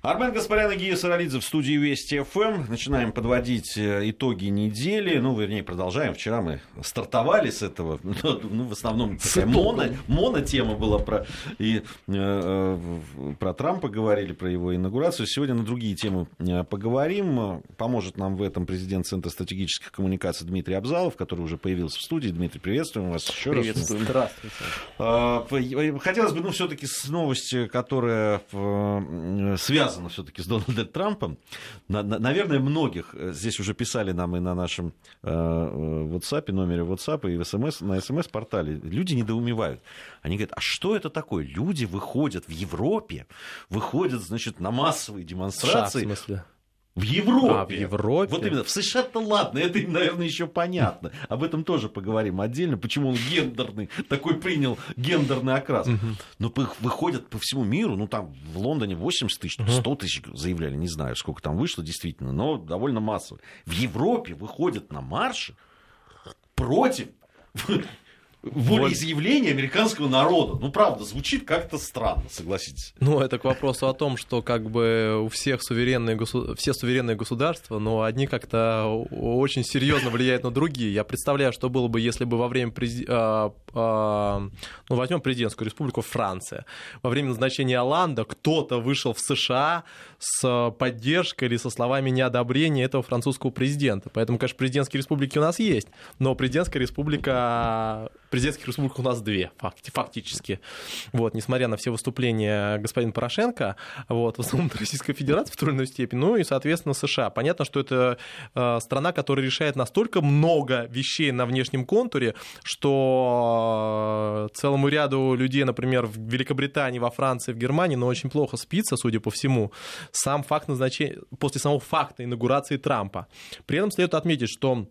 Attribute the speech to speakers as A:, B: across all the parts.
A: Армен Гаспарян и Гия Саралидзе в студии Вести ФМ. Начинаем подводить э, итоги недели. Ну, вернее, продолжаем. Вчера мы стартовали с этого. Ну, в основном такая моно, моно тема была про, и, э, э, про Трампа говорили, про его инаугурацию. Сегодня на другие темы э, поговорим. Поможет нам в этом президент Центра стратегических коммуникаций Дмитрий Абзалов, который уже появился в студии. Дмитрий, приветствуем вас еще
B: приветствуем.
A: раз. Здравствуйте. Хотелось бы, ну, все-таки с новости, которая связана связано все-таки с Дональдом Трампом. На, на, наверное, многих э, здесь уже писали нам и на нашем э, э WhatsApp, номере WhatsApp, и в СМС, на СМС-портале. Люди недоумевают. Они говорят, а что это такое? Люди выходят в Европе, выходят, значит, на массовые демонстрации.
B: США, в смысле?
A: В Европе. А,
B: в Европе.
A: Вот именно. В США-то ладно, это им, наверное, еще понятно. Об этом тоже поговорим отдельно, почему он гендерный, такой принял гендерный окрас. Но выходят по всему миру, ну там в Лондоне 80 тысяч, 100 тысяч заявляли, не знаю, сколько там вышло действительно, но довольно массово. В Европе выходят на марши против волеизъявление американского народа. Ну, правда, звучит как-то странно, согласитесь.
B: Ну, это к вопросу о том, что как бы у всех суверенные, госу... все суверенные государства, но одни как-то очень серьезно влияют на другие. Я представляю, что было бы, если бы во время прези... а, а, ну, возьмем президентскую республику Франция. Во время назначения Оланда кто-то вышел в США с поддержкой или со словами неодобрения этого французского президента. Поэтому, конечно, президентские республики у нас есть, но президентская республика президентских республик у нас две, фактически. Вот, несмотря на все выступления господина Порошенко, вот, в основном Российская Федерация в той или иной степени, ну и, соответственно, США. Понятно, что это э, страна, которая решает настолько много вещей на внешнем контуре, что э, целому ряду людей, например, в Великобритании, во Франции, в Германии, но очень плохо спится, судя по всему, сам факт назначения, после самого факта инаугурации Трампа. При этом следует отметить, что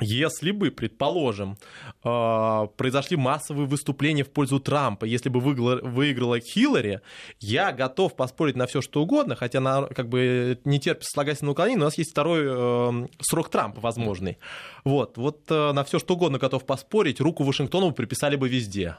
B: если бы, предположим, э, произошли массовые выступления в пользу Трампа, если бы выиграла Хиллари, я готов поспорить на все что угодно, хотя на, как бы не терпит слагательного уклонения, но у нас есть второй э, срок Трампа возможный. Вот, вот э, на все что угодно готов поспорить, руку Вашингтону приписали бы везде.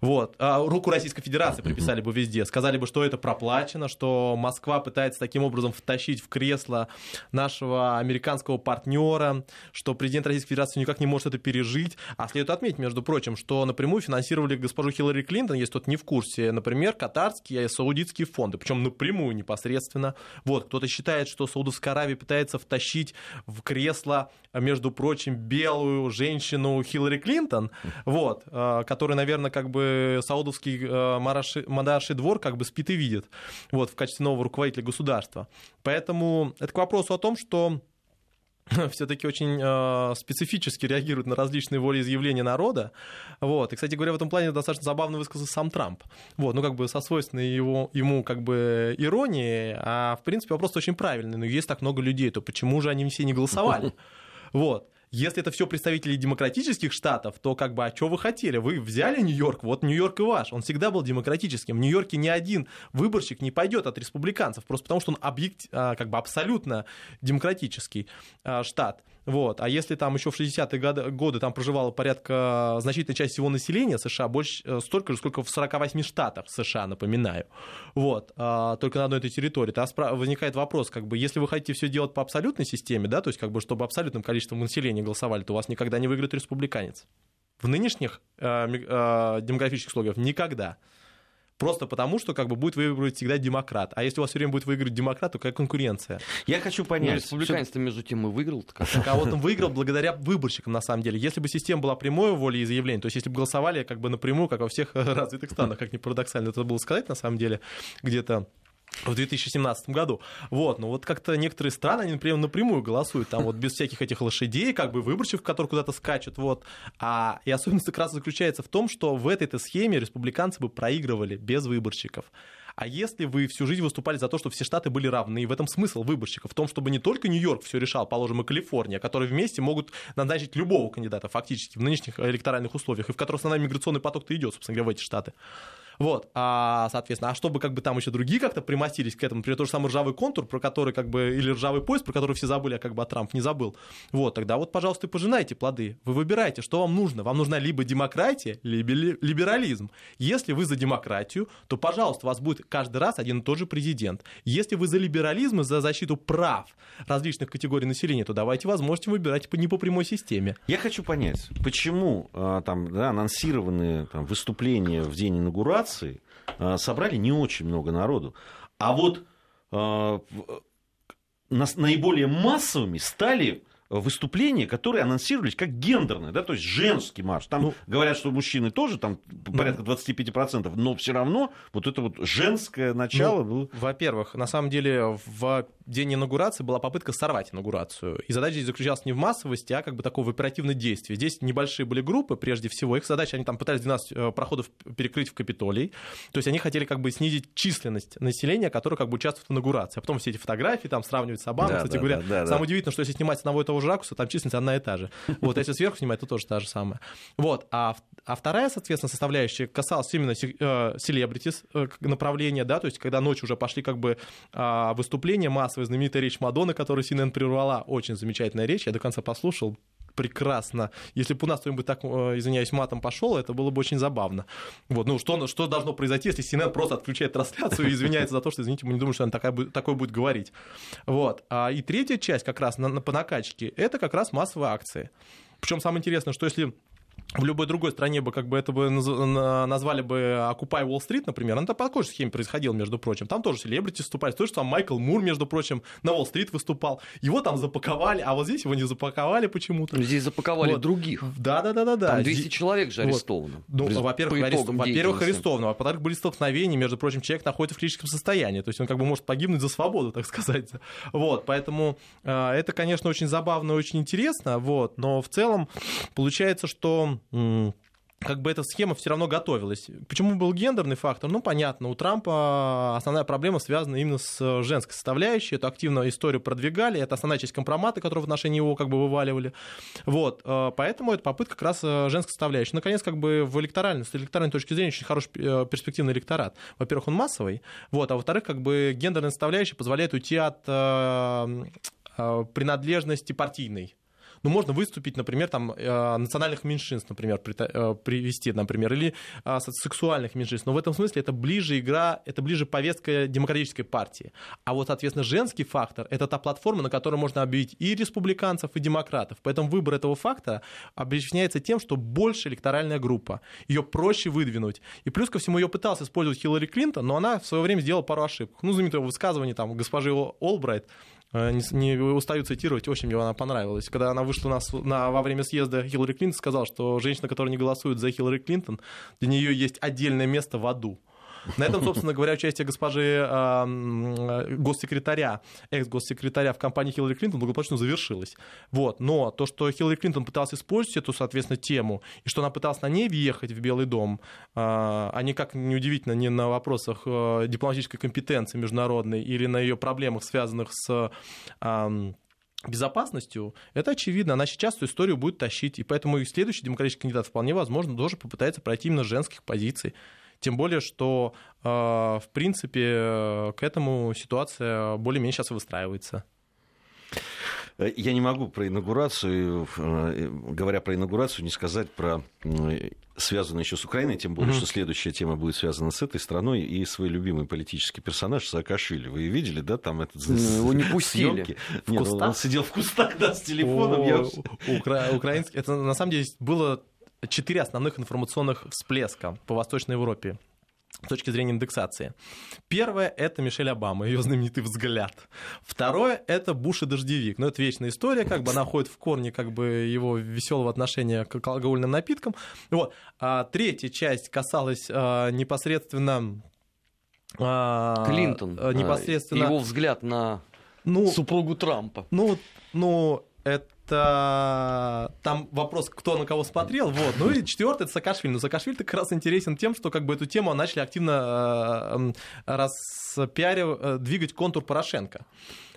B: Вот. А руку Российской Федерации приписали бы везде. Сказали бы, что это проплачено, что Москва пытается таким образом втащить в кресло нашего американского партнера, что президент Российской Федерации никак не может это пережить. А следует отметить, между прочим, что напрямую финансировали госпожу Хиллари Клинтон, если кто-то не в курсе, например, катарские и саудитские фонды, причем напрямую непосредственно. Вот, кто-то считает, что Саудовская Аравия пытается втащить в кресло, между прочим, белую женщину Хиллари Клинтон, вот, э, которая, наверное, как бы бы саудовский э, Мадаши двор как бы спит и видит вот, в качестве нового руководителя государства. Поэтому это к вопросу о том, что все-таки очень э, специфически реагируют на различные волеизъявления народа. Вот. И, кстати говоря, в этом плане достаточно забавно высказался сам Трамп. Вот. Ну, как бы со свойственной его, ему как бы иронии, а в принципе вопрос очень правильный. Но есть так много людей, то почему же они все не голосовали? Вот. Если это все представители демократических штатов, то как бы, а что вы хотели? Вы взяли Нью-Йорк, вот Нью-Йорк и ваш. Он всегда был демократическим. В Нью-Йорке ни один выборщик не пойдет от республиканцев, просто потому что он объект, а, как бы абсолютно демократический а, штат. Вот. А если там еще в 60-е годы, годы там проживало порядка значительной части всего населения США, больше, э, столько же, сколько в 48 штатах США, напоминаю. Вот. А, только на одной этой территории. Тогда возникает вопрос, как бы, если вы хотите все делать по абсолютной системе, да, то есть как бы, чтобы абсолютным количеством населения голосовали, то у вас никогда не выиграет республиканец. В нынешних э, э, демографических условиях никогда. Просто потому, что как бы будет выигрывать всегда демократ. А если у вас все время будет выигрывать демократ, то какая конкуренция?
A: Я хочу понять. Ну,
B: республиканец-то между тем и выиграл. Так а вот он выиграл благодаря выборщикам, на самом деле. Если бы система была прямой волей и заявления, то есть если бы голосовали как бы напрямую, как во всех развитых странах, как ни парадоксально это было сказать, на самом деле, где-то в 2017 году. Вот, но вот как-то некоторые страны, они, например, напрямую голосуют, там вот без всяких этих лошадей, как бы выборщиков, которые куда-то скачут, вот. А, и особенность как раз заключается в том, что в этой-то схеме республиканцы бы проигрывали без выборщиков. А если вы всю жизнь выступали за то, что все штаты были равны, и в этом смысл выборщиков, в том, чтобы не только Нью-Йорк все решал, положим, и Калифорния, которые вместе могут назначить любого кандидата фактически в нынешних электоральных условиях, и в которых основной миграционный поток-то идет, собственно говоря, в эти штаты. Вот, а, соответственно, а чтобы как бы там еще другие как-то примостились к этому, например, тот же самый ржавый контур, про который как бы, или ржавый поезд, про который все забыли, а как бы а Трамп не забыл. Вот, тогда вот, пожалуйста, и пожинайте плоды. Вы выбираете, что вам нужно. Вам нужна либо демократия, либо либерализм. Если вы за демократию, то, пожалуйста, у вас будет каждый раз один и тот же президент. Если вы за либерализм и за защиту прав различных категорий населения, то давайте возможности выбирать не по прямой системе.
A: Я хочу понять, почему а, там да, анонсированные там, выступления в день инаугурации а, собрали не очень много народу, а вот а, наиболее массовыми стали выступления, которые анонсировались как гендерные, да, то есть женский марш. Там ну, говорят, что мужчины тоже, там порядка 25%, но все равно вот это вот женское начало ну, было...
B: Во-первых, на самом деле в день инаугурации была попытка сорвать инаугурацию. И задача здесь заключалась не в массовости, а как бы такого в оперативном действии. Здесь небольшие были группы, прежде всего. Их задача, они там пытались 12 э, проходов перекрыть в Капитолий. То есть они хотели как бы снизить численность населения, которое как бы участвует в инаугурации. А потом все эти фотографии там сравнивать с Обамой. Да, Кстати да, говоря, да, да, самое да. удивительное, что если снимать с одного и того же ракурса, там численность одна и та же. Вот, а если сверху снимать, то тоже та же самая. Вот. А, а вторая, соответственно, составляющая касалась именно селебритис э, направления, да, то есть когда ночью уже пошли как бы а, выступления массовые, знаменитая речь Мадонны, которую CNN прервала, очень замечательная речь, я до конца послушал, прекрасно. Если бы у нас кто-нибудь так, э, извиняюсь, матом пошел, это было бы очень забавно. Вот, ну что, что должно произойти, если CNN просто отключает трансляцию и извиняется за то, что, извините, мы не думаем, что она такая, такое будет говорить. Вот. А, и третья часть как раз на, на, по накачке, это как раз массовые акции. Причем самое интересное, что если в любой другой стране бы как бы это бы назвали бы Окупай Уолл-стрит, например, это по такой же схеме происходило, между прочим. Там тоже селебрити выступали, то же самое Майкл Мур, между прочим, на Уолл-стрит выступал. Его там запаковали, а вот здесь его не запаковали почему-то.
C: Ну, здесь запаковали вот. других.
B: Да, да, да, да, да.
C: Там 200 здесь... человек же арестовано.
B: Вот. Ну, во-первых, арест... во-первых, арестовано, а во-вторых, были столкновения, между прочим, человек находится в критическом состоянии, то есть он как бы может погибнуть за свободу, так сказать. Вот, поэтому э, это, конечно, очень забавно и очень интересно, вот, но в целом получается, что как бы эта схема все равно готовилась. Почему был гендерный фактор? Ну, понятно, у Трампа основная проблема связана именно с женской составляющей. Эту активно историю продвигали, это основная часть компромата, которую в отношении его как бы вываливали. Вот, э, поэтому это попытка как раз э, женской составляющей. Наконец, как бы в электоральной, с электоральной точки зрения очень хороший э, перспективный электорат. Во-первых, он массовый, вот, а во-вторых, как бы гендерная составляющая позволяет уйти от принадлежности партийной. Ну, можно выступить, например, там, э, национальных меньшинств, например, э, привести, например, или э, сексуальных меньшинств. Но в этом смысле это ближе игра, это ближе повестка демократической партии. А вот, соответственно, женский фактор – это та платформа, на которой можно объявить и республиканцев, и демократов. Поэтому выбор этого фактора объясняется тем, что больше электоральная группа. Ее проще выдвинуть. И плюс ко всему ее пытался использовать Хиллари Клинтон, но она в свое время сделала пару ошибок. Ну, знаменитое высказывание там госпожи Олбрайт, не, не устаю цитировать, очень мне она понравилась. Когда она вышла на, на, во время съезда Хиллари Клинтон, сказала, что женщина, которая не голосует за Хиллари Клинтон, для нее есть отдельное место в аду. На этом, собственно говоря, участие госпожи э, госсекретаря, экс-госсекретаря в компании Хиллари Клинтон благополучно завершилось. Вот. Но то, что Хиллари Клинтон пыталась использовать эту, соответственно, тему, и что она пыталась на ней въехать в Белый дом, э, а не как неудивительно, не на вопросах э, дипломатической компетенции международной или на ее проблемах, связанных с э, безопасностью, это очевидно, она сейчас эту историю будет тащить, и поэтому и следующий демократический кандидат вполне возможно тоже попытается пройти именно женских позиций. Тем более, что, э, в принципе, к этому ситуация более-менее сейчас выстраивается.
A: Я не могу про инаугурацию, э, говоря про инаугурацию, не сказать про связанную еще с Украиной, тем более, mm-hmm. что следующая тема будет связана с этой страной и свой любимый политический персонаж Саакашвили. Вы видели, да, там этот
C: Его не пустили.
A: В Нет, он сидел в кустах, да, с телефоном.
B: Украинский, это на самом деле было четыре основных информационных всплеска по Восточной Европе с точки зрения индексации. Первое – это Мишель Обама, ее знаменитый взгляд. Второе – это Буш и дождевик. Ну, это вечная история, как бы она ходит в корни как бы его веселого отношения к алкогольным напиткам. Вот. А третья часть касалась а, непосредственно...
C: А, Клинтон. А, непосредственно... Его взгляд на ну, супругу Трампа.
B: Ну, ну, это там вопрос, кто на кого смотрел. Вот. Ну и четвертый это Саакашвили. Но Саакашвили как раз интересен тем, что как бы эту тему начали активно э, распиарив, э, двигать контур Порошенко.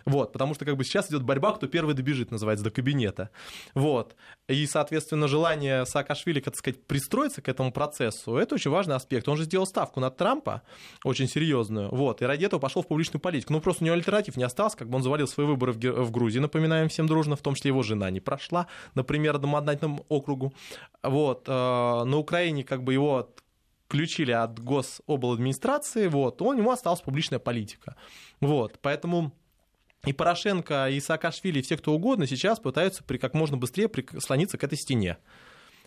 B: Вот, потому что как бы сейчас идет борьба, кто первый добежит, называется, до кабинета. Вот. И, соответственно, желание Саакашвили, так сказать, пристроиться к этому процессу, это очень важный аспект. Он же сделал ставку на Трампа, очень серьезную, вот, и ради этого пошел в публичную политику. Ну, просто у него альтернатив не осталось, как бы он завалил свои выборы в, Грузии, напоминаем всем дружно, в том числе его жена не прошла, например, одномандатному округу. Вот, э, на Украине как бы его включили от гособладминистрации, вот, у него осталась публичная политика. Вот, поэтому и Порошенко, и Саакашвили, и все кто угодно сейчас пытаются при, как можно быстрее прислониться к этой стене.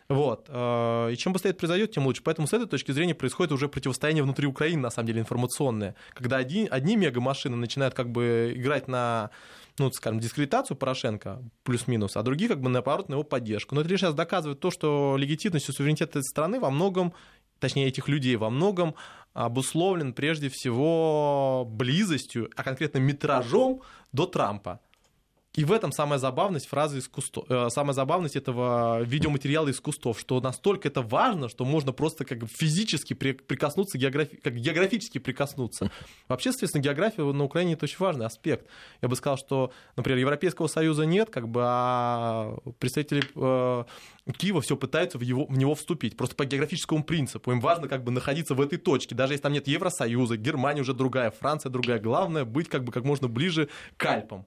B: Вот. Э, и чем быстрее это произойдет, тем лучше. Поэтому с этой точки зрения происходит уже противостояние внутри Украины, на самом деле, информационное. Когда одни, одни мегамашины начинают как бы играть на ну, скажем, дискредитацию Порошенко, плюс-минус, а другие, как бы, наоборот, на его поддержку. Но это лишь сейчас доказывает то, что легитимность и суверенитет этой страны во многом, точнее, этих людей во многом обусловлен прежде всего близостью, а конкретно метражом до Трампа. И в этом самая забавность фразы из кустов, э, самая забавность этого видеоматериала из кустов, что настолько это важно, что можно просто как физически прикоснуться, географи, как географически прикоснуться. Вообще, соответственно, география на Украине это очень важный аспект. Я бы сказал, что, например, Европейского Союза нет, как бы, а представители э, Киева все пытаются в, его, в него вступить, просто по географическому принципу. Им важно как бы находиться в этой точке, даже если там нет Евросоюза, Германия уже другая, Франция другая. Главное быть как бы как можно ближе к Альпам.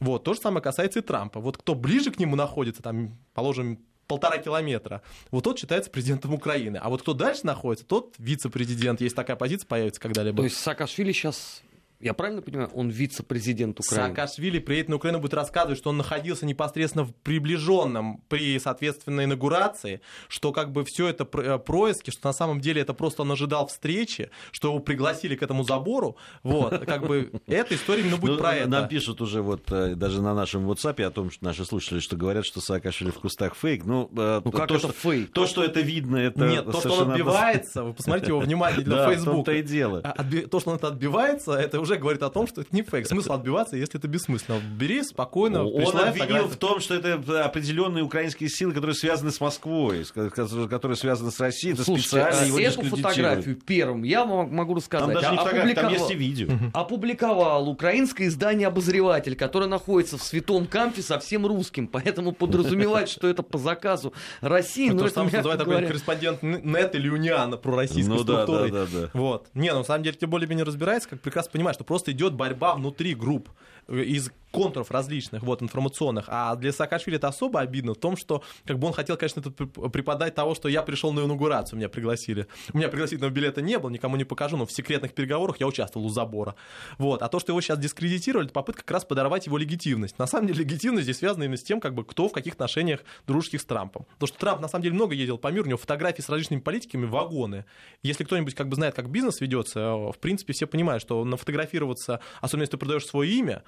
B: Вот, то же самое касается и Трампа. Вот кто ближе к нему находится, там, положим, полтора километра, вот тот считается президентом Украины. А вот кто дальше находится, тот вице-президент. Есть такая позиция, появится когда-либо.
C: То есть Саакашвили сейчас я правильно понимаю, он вице-президент Украины?
B: Саакашвили приедет на Украину, будет рассказывать, что он находился непосредственно в приближенном при, соответственно, инаугурации, что как бы все это э, происки, что на самом деле это просто он ожидал встречи, что его пригласили к этому забору. Вот, как бы эта история именно будет ну, про это.
A: Нам пишут уже вот э, даже на нашем WhatsApp о том, что наши слушатели, что говорят, что Саакашвили в кустах фейк. Ну,
C: э, ну как то, это что, фейк?
A: То, что это видно, это
B: Нет, то, что он отбивается, вы посмотрите его внимательно на Facebook.
A: то и дело.
B: А, то, что он это отбивается, это уже уже говорит о том, что это не фейк. Смысл отбиваться, если это бессмысленно. Бери спокойно.
A: Он обвинил в том, что это определенные украинские силы, которые связаны с Москвой, которые связаны с Россией. Это
C: Слушайте, специально его эту фотографию первым я могу рассказать.
A: Там даже не фотография, там есть и видео.
C: Опубликовал украинское издание «Обозреватель», которое находится в Святом Кампе совсем русским, поэтому подразумевать, что это по заказу России.
B: Ну, это там называют такой корреспондент НЕТ или УНИАНа про российскую ну, структуру. Да, да, да, да. Вот. Не, ну, на самом деле, ты более-менее разбирается, как прекрасно понимаешь, что просто идет борьба внутри групп из контуров различных, вот, информационных. А для Саакашвили это особо обидно в том, что как бы он хотел, конечно, это преподать того, что я пришел на инаугурацию, меня пригласили. У меня пригласительного билета не было, никому не покажу, но в секретных переговорах я участвовал у забора. Вот. А то, что его сейчас дискредитировали, это попытка как раз подорвать его легитимность. На самом деле легитимность здесь связана именно с тем, как бы, кто в каких отношениях дружеских с Трампом. Потому что Трамп на самом деле много ездил по миру, у него фотографии с различными политиками, вагоны. Если кто-нибудь как бы знает, как бизнес ведется, в принципе, все понимают, что нафотографироваться, особенно если ты продаешь свое имя,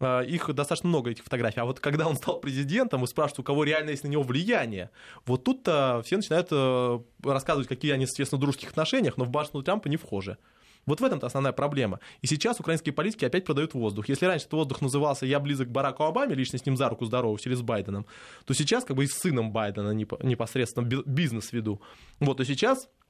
B: их достаточно много, этих фотографий. А вот когда он стал президентом и спрашивают, у кого реально есть на него влияние, вот тут-то все начинают э, рассказывать, какие они, естественно, в дружеских отношениях, но в башню Трампа не вхожи. Вот в этом-то основная проблема. И сейчас украинские политики опять продают воздух. Если раньше этот воздух назывался «я близок к Бараку Обаме», лично с ним за руку здороваюсь, или с Байденом, то сейчас как бы и с сыном Байдена непосредственно бизнес веду. Вот, и сейчас а,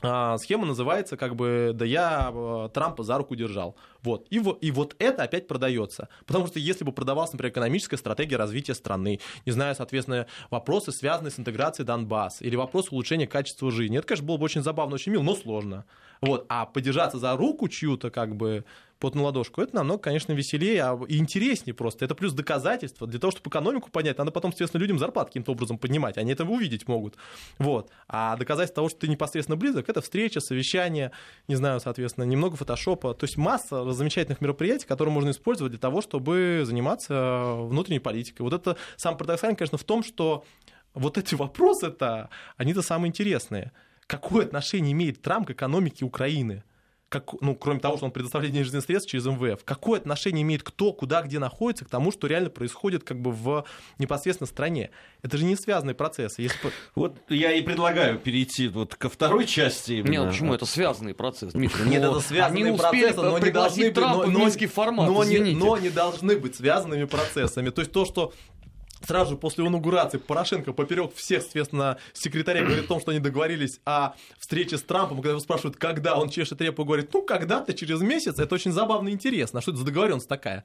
B: схема называется как бы «да я э, Трампа за руку держал». Вот. И, и вот это опять продается. Потому что если бы продавалась, например, экономическая стратегия развития страны, не знаю, соответственно, вопросы, связанные с интеграцией Донбасса, или вопрос улучшения качества жизни, это, конечно, было бы очень забавно, очень мило, но сложно. Вот. А подержаться за руку чью-то, как бы, под на ладошку, это намного, конечно, веселее а и интереснее просто. Это плюс доказательство. Для того, чтобы экономику поднять, надо потом, соответственно, людям зарплат каким-то образом поднимать. Они это увидеть могут. Вот. А доказательство того, что ты непосредственно близок, это встреча, совещание, не знаю, соответственно, немного фотошопа. То есть масса замечательных мероприятий, которые можно использовать для того, чтобы заниматься внутренней политикой. Вот это самое парадоксальное, конечно, в том, что вот эти вопросы-то, они-то самые интересные. Какое отношение имеет Трамп к экономике Украины? Как, ну, кроме того, что он предоставляет денежные средства через МВФ, какое отношение имеет кто, куда, где находится к тому, что реально происходит как бы в непосредственно стране. Это же не связанные процессы. Если...
A: Вот я и предлагаю перейти вот ко второй части.
C: Именно. Нет, почему? Это связанный процесс,
B: Дмитрий. Нет, это связанные процессы, но не должны быть...
C: Трампа но, но, формат,
B: но, не, но не должны быть связанными процессами. То есть то, что Сразу же после инаугурации Порошенко поперек всех, соответственно, секретарей говорит о том, что они договорились о встрече с Трампом. Когда его спрашивают, когда, он чешет репу и говорит, ну, когда-то, через месяц. Это очень забавно и интересно. А что это за договоренность такая?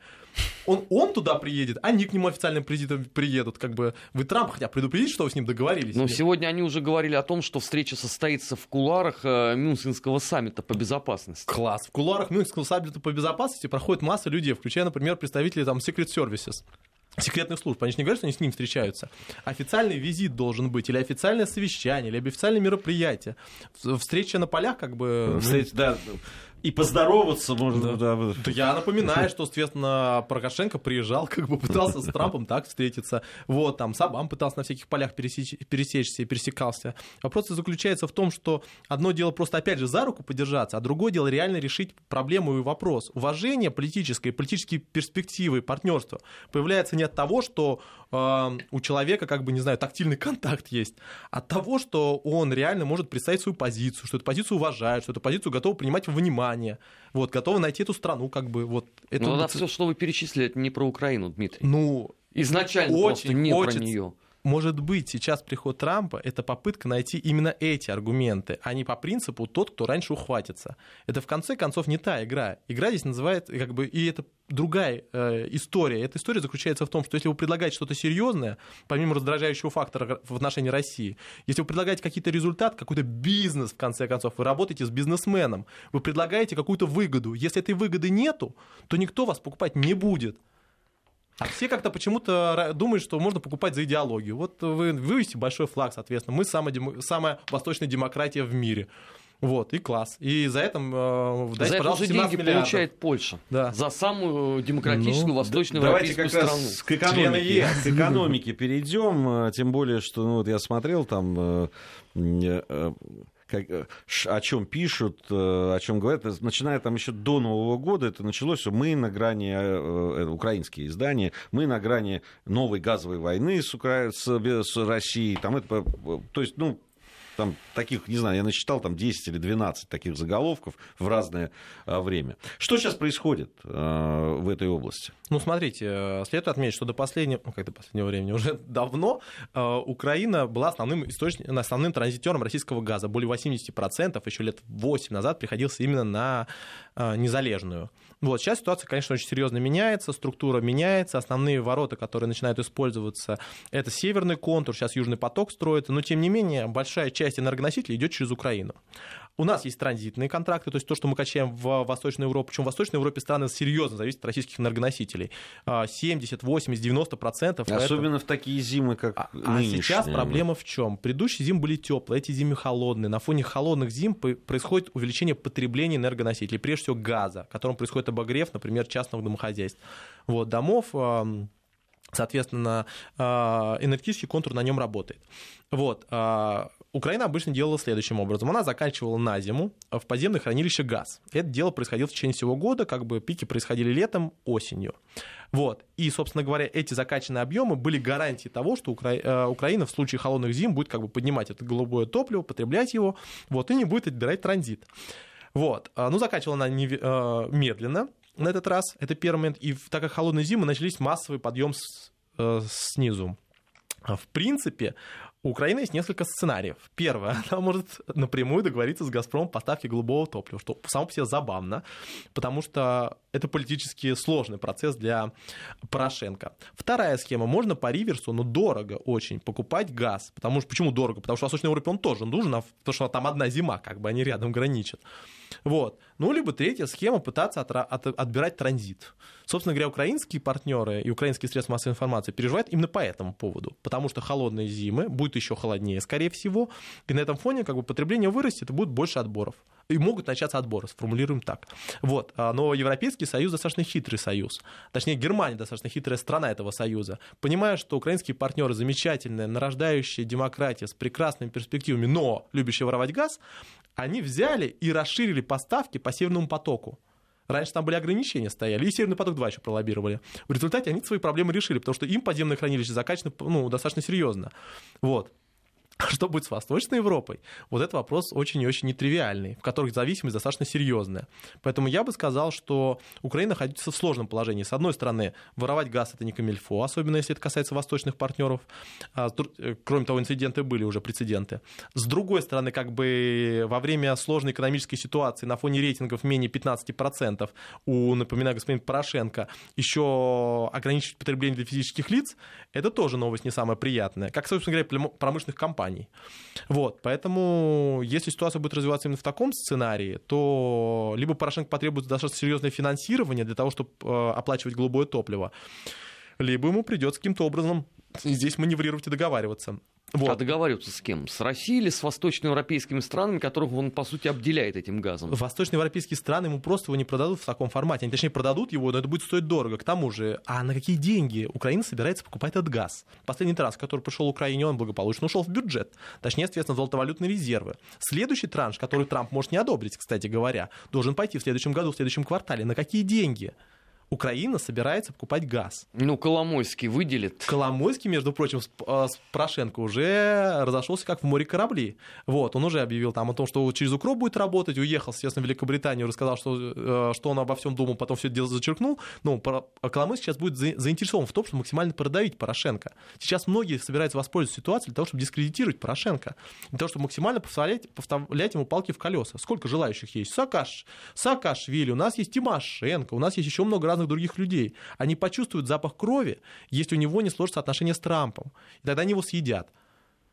B: Он, он туда приедет, а они к нему официальным президентом приедут. Как бы вы Трамп хотя предупредить, что вы с ним договорились?
C: Но сегодня они уже говорили о том, что встреча состоится в куларах э, Мюнхенского саммита по безопасности.
B: Класс. В куларах Мюнхенского саммита по безопасности проходит масса людей, включая, например, представителей там Secret Services секретных служб. Они же не говорят, что они с ним встречаются. Официальный визит должен быть, или официальное совещание, или официальное мероприятие. Встреча на полях, как бы...
A: Кстати, да, и поздороваться можно.
B: Да. Да. я напоминаю, что, соответственно, Порошенко приезжал, как бы пытался с Трампом так встретиться. Вот, там, Сабам пытался на всяких полях пересечь, пересечься и пересекался. Вопрос заключается в том, что одно дело просто, опять же, за руку подержаться, а другое дело реально решить проблему и вопрос. Уважение политическое, политические перспективы, партнерство появляется не от того, что у человека, как бы, не знаю, тактильный контакт есть, от того, что он реально может представить свою позицию, что эту позицию уважает, что эту позицию готов принимать во внимание вот, готовы найти эту страну, как бы, вот.
C: Это Но вот... все, что вы перечислили, это не про Украину, Дмитрий.
B: Ну,
C: изначально очень просто не хочется, про нее.
B: Может быть, сейчас приход Трампа – это попытка найти именно эти аргументы, а не по принципу тот, кто раньше ухватится. Это, в конце концов, не та игра. Игра здесь называется, как бы, и это другая э, история. Эта история заключается в том, что если вы предлагаете что-то серьезное, помимо раздражающего фактора в отношении России, если вы предлагаете какие-то результат, какой-то бизнес, в конце концов, вы работаете с бизнесменом, вы предлагаете какую-то выгоду. Если этой выгоды нету, то никто вас покупать не будет. А все как-то почему-то думают, что можно покупать за идеологию. Вот вы вывесите большой флаг, соответственно. Мы самая, дем... самая восточная демократия в мире. Вот, и класс. И за это
C: э, дайте, за это уже деньги миллиардов. получает Польша. Да. За самую демократическую ну, восточную
A: давайте как страну. Раз к экономике, к экономике перейдем. Э, тем более, что ну, вот я смотрел там э, э, как, э, о чем пишут, э, о чем говорят, начиная там еще до Нового года, это началось, мы на грани, э, украинские издания, мы на грани новой газовой войны с, Укра... с, с Россией, там это, то есть, ну, там таких, не знаю, я насчитал там 10 или 12 таких заголовков в разное а, время. Что сейчас происходит а, в этой области?
B: Ну, смотрите, э, следует отметить, что до последнего, ну, как до последнего времени, уже давно а, Украина была основным, источником, основным транзитером российского газа. Более 80% еще лет 8 назад приходился именно на незалежную. Вот, сейчас ситуация, конечно, очень серьезно меняется, структура меняется, основные ворота, которые начинают использоваться, это северный контур, сейчас южный поток строится, но тем не менее большая часть энергоносителей идет через Украину. У нас есть транзитные контракты, то есть то, что мы качаем в Восточную Европу, причем в Восточной Европе страны серьезно зависят от российских энергоносителей. 70, 80, 90 процентов.
A: Особенно это... в такие зимы, как
B: а, а сейчас проблема в чем? Предыдущие зимы были теплые, эти зимы холодные. На фоне холодных зим происходит увеличение потребления энергоносителей, прежде всего газа, которым происходит обогрев, например, частных домохозяйств. Вот, домов соответственно, а, энергетический контур на нем работает. Вот. А, Украина обычно делала следующим образом. Она заканчивала на зиму в подземное хранилище газ. Это дело происходило в течение всего года, как бы пики происходили летом, осенью. Вот. И, собственно говоря, эти закачанные объемы были гарантией того, что Укра... Э, Украина в случае холодных зим будет как бы поднимать это голубое топливо, потреблять его, вот, и не будет отбирать транзит. Вот. А, ну, закачивала она э, медленно на этот раз, это первый момент. И так как холодные зимы, начались массовый подъем с, э, снизу. В принципе, у Украины есть несколько сценариев. Первое, она может напрямую договориться с «Газпромом» поставки голубого топлива, что само по себе забавно, потому что это политически сложный процесс для Порошенко. Вторая схема, можно по реверсу, но дорого очень покупать газ. Потому что, почему дорого? Потому что в Восточной Европе он тоже нужен, а потому что там одна зима, как бы они рядом граничат. Вот. Ну, либо третья схема пытаться от, от, отбирать транзит. Собственно говоря, украинские партнеры и украинские средства массовой информации переживают именно по этому поводу. Потому что холодные зимы, будет еще холоднее, скорее всего, и на этом фоне как бы потребление вырастет, и будет больше отборов. И могут начаться отборы, сформулируем так. Вот. А, но Европейский Союз достаточно хитрый союз. Точнее, Германия достаточно хитрая страна этого союза. Понимая, что украинские партнеры замечательная, нарождающая демократия с прекрасными перспективами, но любящие воровать газ, они взяли и расширили поставки по Северному потоку. Раньше там были ограничения стояли, и Северный поток-2 еще пролоббировали. В результате они свои проблемы решили, потому что им подземное хранилище закачано ну, достаточно серьезно. Вот. А что будет с Восточной Европой? Вот это вопрос очень и очень нетривиальный, в которых зависимость достаточно серьезная. Поэтому я бы сказал, что Украина находится в сложном положении. С одной стороны, воровать газ это не камильфо, особенно если это касается восточных партнеров. А, э, кроме того, инциденты были уже прецеденты. С другой стороны, как бы во время сложной экономической ситуации на фоне рейтингов менее 15% у, напоминаю, господина Порошенко еще ограничить потребление для физических лиц, это тоже новость не самая приятная. Как, собственно говоря, промышленных компаний компаний. Вот, поэтому если ситуация будет развиваться именно в таком сценарии, то либо Порошенко потребует достаточно серьезное финансирование для того, чтобы э, оплачивать голубое топливо, либо ему придется каким-то образом здесь маневрировать и договариваться.
C: Вот. А договариваться с кем? С Россией или с восточноевропейскими странами, которых он, по сути, обделяет этим газом?
B: Восточноевропейские страны ему просто его не продадут в таком формате. Они, точнее, продадут его, но это будет стоить дорого. К тому же, а на какие деньги Украина собирается покупать этот газ? Последний транш, который пришел Украине, он благополучно ушел в бюджет. Точнее, соответственно, золотовалютные резервы. Следующий транш, который Трамп может не одобрить, кстати говоря, должен пойти в следующем году, в следующем квартале. На какие деньги? Украина собирается покупать газ.
C: Ну, Коломойский выделит.
B: Коломойский, между прочим, с, э, с Порошенко уже разошелся как в море корабли. Вот, он уже объявил там о том, что через укроп будет работать, уехал, естественно, в Великобританию, рассказал, что, э, что он обо всем думал, потом все это дело зачеркнул. Ну, Коломойский сейчас будет заинтересован в том, чтобы максимально продавить Порошенко. Сейчас многие собираются воспользоваться ситуацией для того, чтобы дискредитировать Порошенко, для того, чтобы максимально поставлять, поставлять ему палки в колеса. Сколько желающих есть? Саакаш, Саакашвили, у нас есть Тимошенко, у нас есть еще много разных других людей. Они почувствуют запах крови, если у него не сложится отношения с Трампом. И тогда они его съедят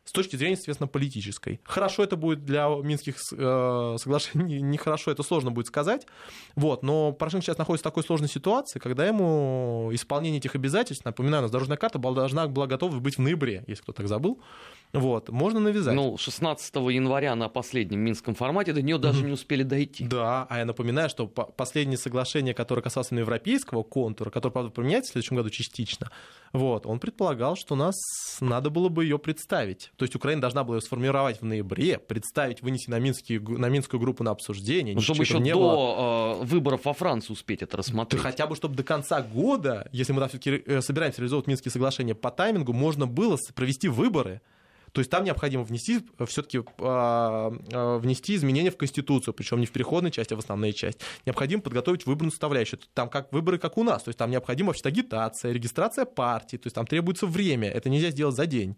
B: с точки зрения, соответственно, политической. Хорошо это будет для минских э, соглашений, нехорошо, это сложно будет сказать. Вот, но Порошенко сейчас находится в такой сложной ситуации, когда ему исполнение этих обязательств, напоминаю, у нас дорожная карта должна была готова быть в ноябре, если кто так забыл. Вот, можно навязать.
C: Ну, 16 января на последнем Минском формате до нее даже не успели дойти.
B: Да, а я напоминаю, что последнее соглашение, которое касалось европейского контура, которое, правда, поменяется в следующем году частично, вот, он предполагал, что нас надо было бы ее представить. То есть Украина должна была ее сформировать в ноябре, представить, вынести на, Минский, на Минскую группу на обсуждение.
C: Ну, чтобы еще не до было. Э, выборов во Франции успеть это рассмотреть.
B: Да хотя бы, чтобы до конца года, если мы все-таки э, собираемся реализовывать Минские соглашения по таймингу, можно было провести выборы то есть там необходимо внести все-таки а, а, внести изменения в Конституцию, причем не в переходной части, а в основную часть. Необходимо подготовить выборную составляющую. Там как выборы, как у нас. То есть там необходима вообще агитация, регистрация партии, то есть там требуется время. Это нельзя сделать за день.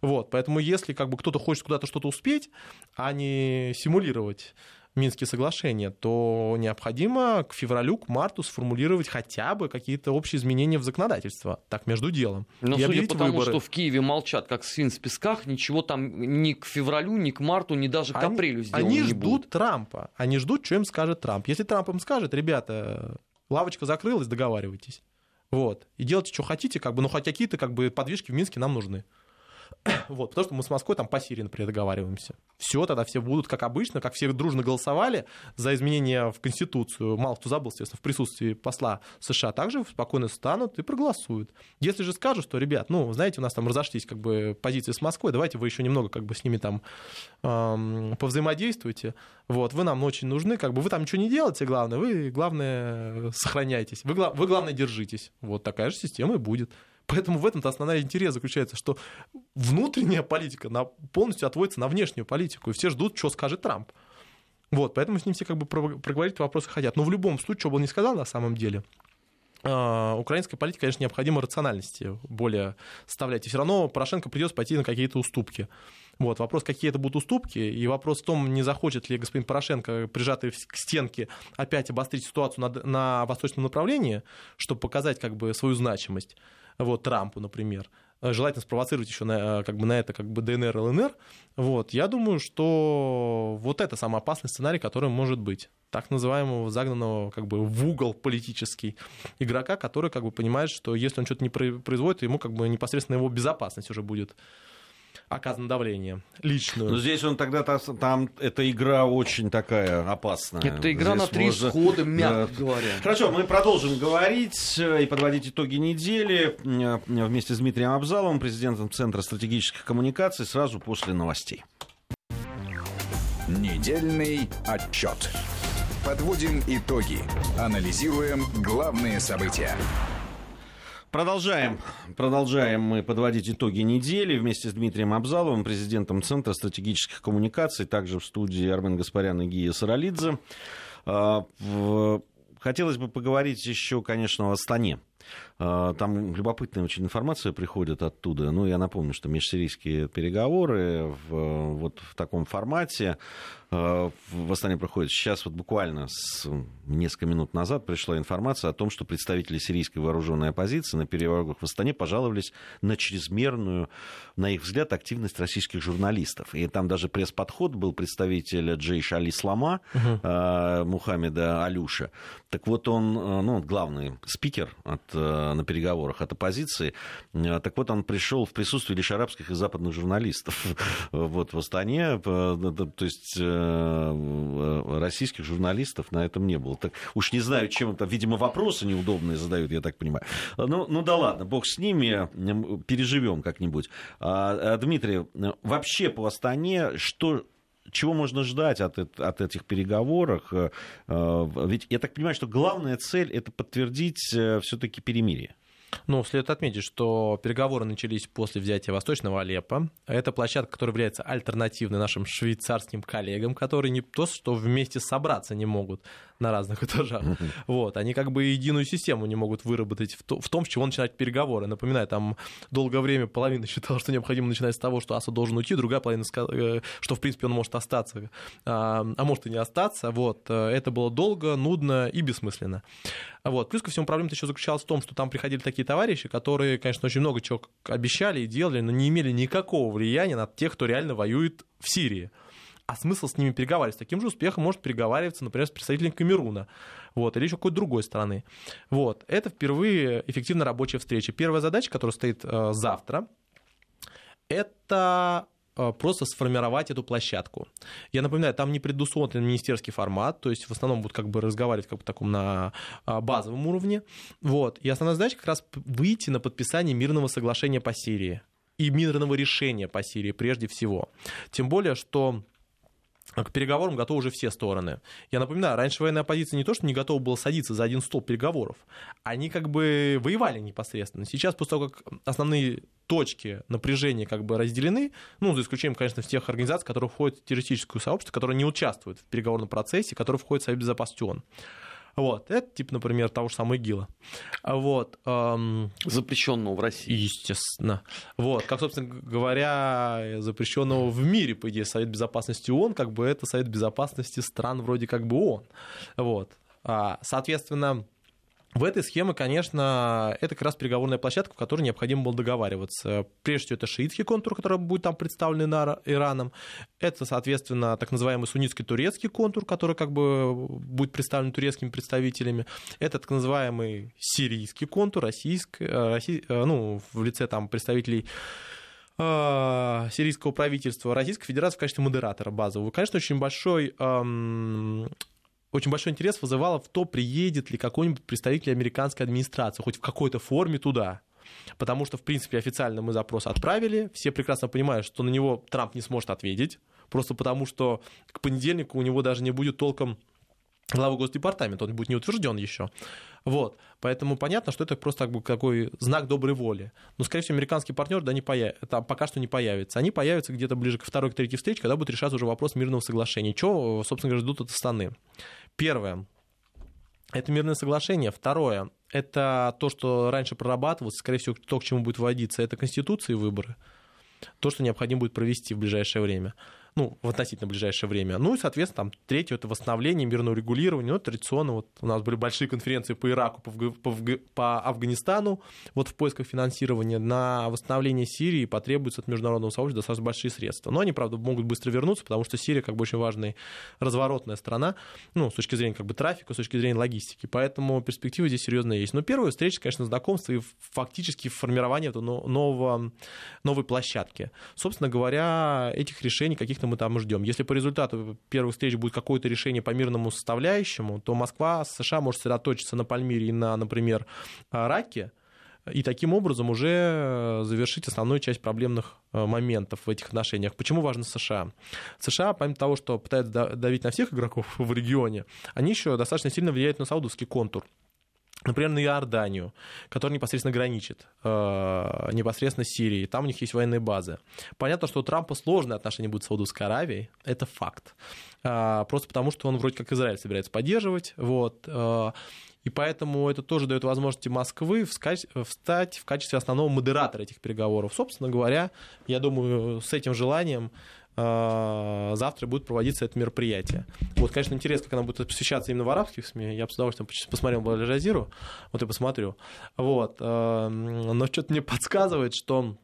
B: Вот, поэтому если как бы кто-то хочет куда-то что-то успеть, а не симулировать Минские соглашения, то необходимо к февралю, к марту сформулировать хотя бы какие-то общие изменения в законодательство, так между делом.
C: Но и судя по тому, выборы. что в Киеве молчат, как свин в песках, ничего там ни к февралю, ни к марту, ни даже к они, апрелю сделано
B: Они ждут
C: будет.
B: Трампа, они ждут, что им скажет Трамп. Если Трамп им скажет, ребята, лавочка закрылась, договаривайтесь. Вот. И делайте, что хотите, как бы, но хоть какие-то как бы, подвижки в Минске нам нужны. Вот, потому что мы с Москвой там по Сирии, например, договариваемся. Все, тогда все будут как обычно, как все дружно голосовали за изменения в Конституцию. Мало кто забыл, естественно, в присутствии посла США также спокойно станут и проголосуют. Если же скажут, что, ребят, ну, знаете, у нас там разошлись как бы позиции с Москвой, давайте вы еще немного как бы с ними там эм, повзаимодействуйте. Вот, вы нам очень нужны, как бы вы там ничего не делаете, главное, вы, главное, сохраняйтесь. Вы, вы главное, держитесь. Вот такая же система и будет. Поэтому в этом-то основная интерес заключается, что внутренняя политика полностью отводится на внешнюю политику, и все ждут, что скажет Трамп. Вот, поэтому с ним все как бы проговорить вопросы хотят. Но в любом случае, что бы он ни сказал на самом деле, а, украинской политике, конечно, необходимо рациональности более вставлять. И все равно Порошенко придется пойти на какие-то уступки. Вот, вопрос, какие это будут уступки, и вопрос в том, не захочет ли господин Порошенко, прижатый к стенке, опять обострить ситуацию на, на восточном направлении, чтобы показать как бы свою значимость вот, Трампу, например, э, желательно спровоцировать еще на, э, как бы, на это как бы ДНР, ЛНР, вот, я думаю, что вот это самый опасный сценарий, который может быть. Так называемого загнанного как бы в угол политический игрока, который как бы понимает, что если он что-то не производит, ему как бы непосредственно его безопасность уже будет оказано давление личную.
A: Но здесь он тогда там эта игра очень такая опасная.
C: Это игра здесь на три можно... исхода, мягко да. говоря.
A: Хорошо, мы продолжим говорить и подводить итоги недели вместе с Дмитрием Абзаловым, президентом Центра стратегических коммуникаций, сразу после новостей.
D: Недельный отчет. Подводим итоги. Анализируем главные события.
A: Продолжаем. Продолжаем мы подводить итоги недели вместе с Дмитрием Абзаловым, президентом Центра стратегических коммуникаций, также в студии Армен Гаспарян и Гия Саралидзе. А, хотелось бы поговорить еще, конечно, о Астане. А, там любопытная очень информация приходит оттуда. Ну, я напомню, что межсирийские переговоры в, вот в таком формате Э, в Астане проходит. Сейчас вот буквально с несколько минут назад пришла информация о том, что представители сирийской вооруженной оппозиции на переговорах в Астане пожаловались на чрезмерную, на их взгляд, активность российских журналистов. И там даже пресс-подход был представителя Джейш Али Слама, угу. э, Мухаммеда Алюша. Так вот он, э, ну, главный спикер от, на переговорах от оппозиции, так вот он пришел в присутствии лишь арабских и западных журналистов вот, в Астане. То есть Э, российских журналистов на этом не было. Так, уж не знаю, чем это, видимо, вопросы неудобные задают, я так понимаю. Ну, ну да ладно, бог с ними, переживем как-нибудь. А, Дмитрий, вообще по Астане, что чего можно ждать от, от этих переговоров? Э, ведь я так понимаю, что главная цель это подтвердить э, все-таки перемирие.
B: Ну, следует отметить, что переговоры начались после взятия Восточного Алеппо. Это площадка, которая является альтернативной нашим швейцарским коллегам, которые не то, что вместе собраться не могут на разных этажах. Вот, они как бы единую систему не могут выработать в, то, в том, с чего начинать переговоры. Напоминаю, там долгое время половина считала, что необходимо начинать с того, что Асад должен уйти, другая половина, э, что в принципе он может остаться, а, а может и не остаться. Вот, э, это было долго, нудно и бессмысленно. Вот. Плюс ко всему проблема еще заключалась в том, что там приходили такие товарищи, которые, конечно, очень много чего обещали и делали, но не имели никакого влияния на тех, кто реально воюет в Сирии. А смысл с ними переговаривать? С таким же успехом может переговариваться, например, с представителем Камеруна вот, или еще какой-то другой страны. Вот. Это впервые эффективно рабочая встреча. Первая задача, которая стоит э, завтра, это Э, просто сформировать эту площадку. Я напоминаю, там не предусмотрен министерский формат, то есть в основном будут как бы разговаривать как бы таком на а, базовом уровне. Вот. И основная задача как раз выйти на подписание мирного соглашения по Сирии и мирного решения по Сирии прежде всего. Тем более, что к переговорам готовы уже все стороны. Я напоминаю, раньше военная оппозиция не то, что не готова была садиться за один стол переговоров, они как бы воевали непосредственно. Сейчас, после того, как основные точки напряжения как бы разделены, ну, за исключением, конечно, тех организаций, которые входят в террористическое сообщество, которые не участвуют в переговорном процессе, которые входят в Совет Безопасности ООН. Вот. Это типа, например, того же самого ИГИЛа. Вот. Эм...
C: Запрещенного в России.
B: Естественно. Вот. Как, собственно говоря, запрещенного в мире, по идее, Совет Безопасности ООН, как бы это Совет Безопасности стран вроде как бы ООН. Вот. А, соответственно, в этой схеме, конечно, это как раз переговорная площадка, в которой необходимо было договариваться. Прежде всего, это шиитский контур, который будет там представлен Ираном. Это, соответственно, так называемый суннитский турецкий контур, который как бы будет представлен турецкими представителями. Это так называемый сирийский контур, российский, э, россий, э, ну, в лице там представителей э, сирийского правительства, Российской Федерации в качестве модератора базового. Конечно, очень большой эм, очень большой интерес вызывало в то, приедет ли какой-нибудь представитель американской администрации, хоть в какой-то форме туда. Потому что, в принципе, официально мы запрос отправили, все прекрасно понимают, что на него Трамп не сможет ответить, просто потому что к понедельнику у него даже не будет толком главы Госдепартамента, он будет не утвержден еще. Вот. Поэтому понятно, что это просто как бы какой знак доброй воли. Но, скорее всего, американский партнер да, не появ... там пока что не появится. Они появятся где-то ближе к второй, к третьей встрече, когда будет решаться уже вопрос мирного соглашения. Чего, собственно говоря, ждут от страны? Первое. Это мирное соглашение. Второе. Это то, что раньше прорабатывалось, скорее всего, то, к чему будет вводиться, это конституции выборы. То, что необходимо будет провести в ближайшее время ну, в относительно ближайшее время. Ну и, соответственно, там третье это восстановление мирного регулирования. Ну, традиционно вот у нас были большие конференции по Ираку, по, по, по Афганистану, вот в поисках финансирования. На восстановление Сирии потребуется от международного сообщества достаточно большие средства. Но они, правда, могут быстро вернуться, потому что Сирия как бы очень важная разворотная страна, ну, с точки зрения как бы трафика, с точки зрения логистики. Поэтому перспективы здесь серьезно есть. Но первая встреча, конечно, знакомство и фактически формирование этого нового, новой площадки. Собственно говоря, этих решений каких каких-то мы там ждем. Если по результату первых встреч будет какое-то решение по мирному составляющему, то Москва, США может сосредоточиться на Пальмире и на, например, Раке, и таким образом уже завершить основную часть проблемных э, моментов в этих отношениях. Почему важно США? США, помимо того, что пытаются давить на всех игроков в регионе, они еще достаточно сильно влияют на саудовский контур. Например, на Иорданию, которая непосредственно граничит э, непосредственно с Сирией. Там у них есть военные базы. Понятно, что у Трампа сложные отношения будут с Саудовской Аравией. Это факт. Э, просто потому, что он вроде как Израиль собирается поддерживать. Вот. Э, и поэтому это тоже дает возможности Москвы встать в качестве основного модератора этих переговоров. Собственно говоря, я думаю, с этим желанием завтра будет проводиться это мероприятие. Вот, конечно, интересно, как оно будет посвящаться именно в арабских СМИ. Я бы с удовольствием посмотрел бы Аль-Жазиру, вот и посмотрю. Вот. Но что-то мне подсказывает, что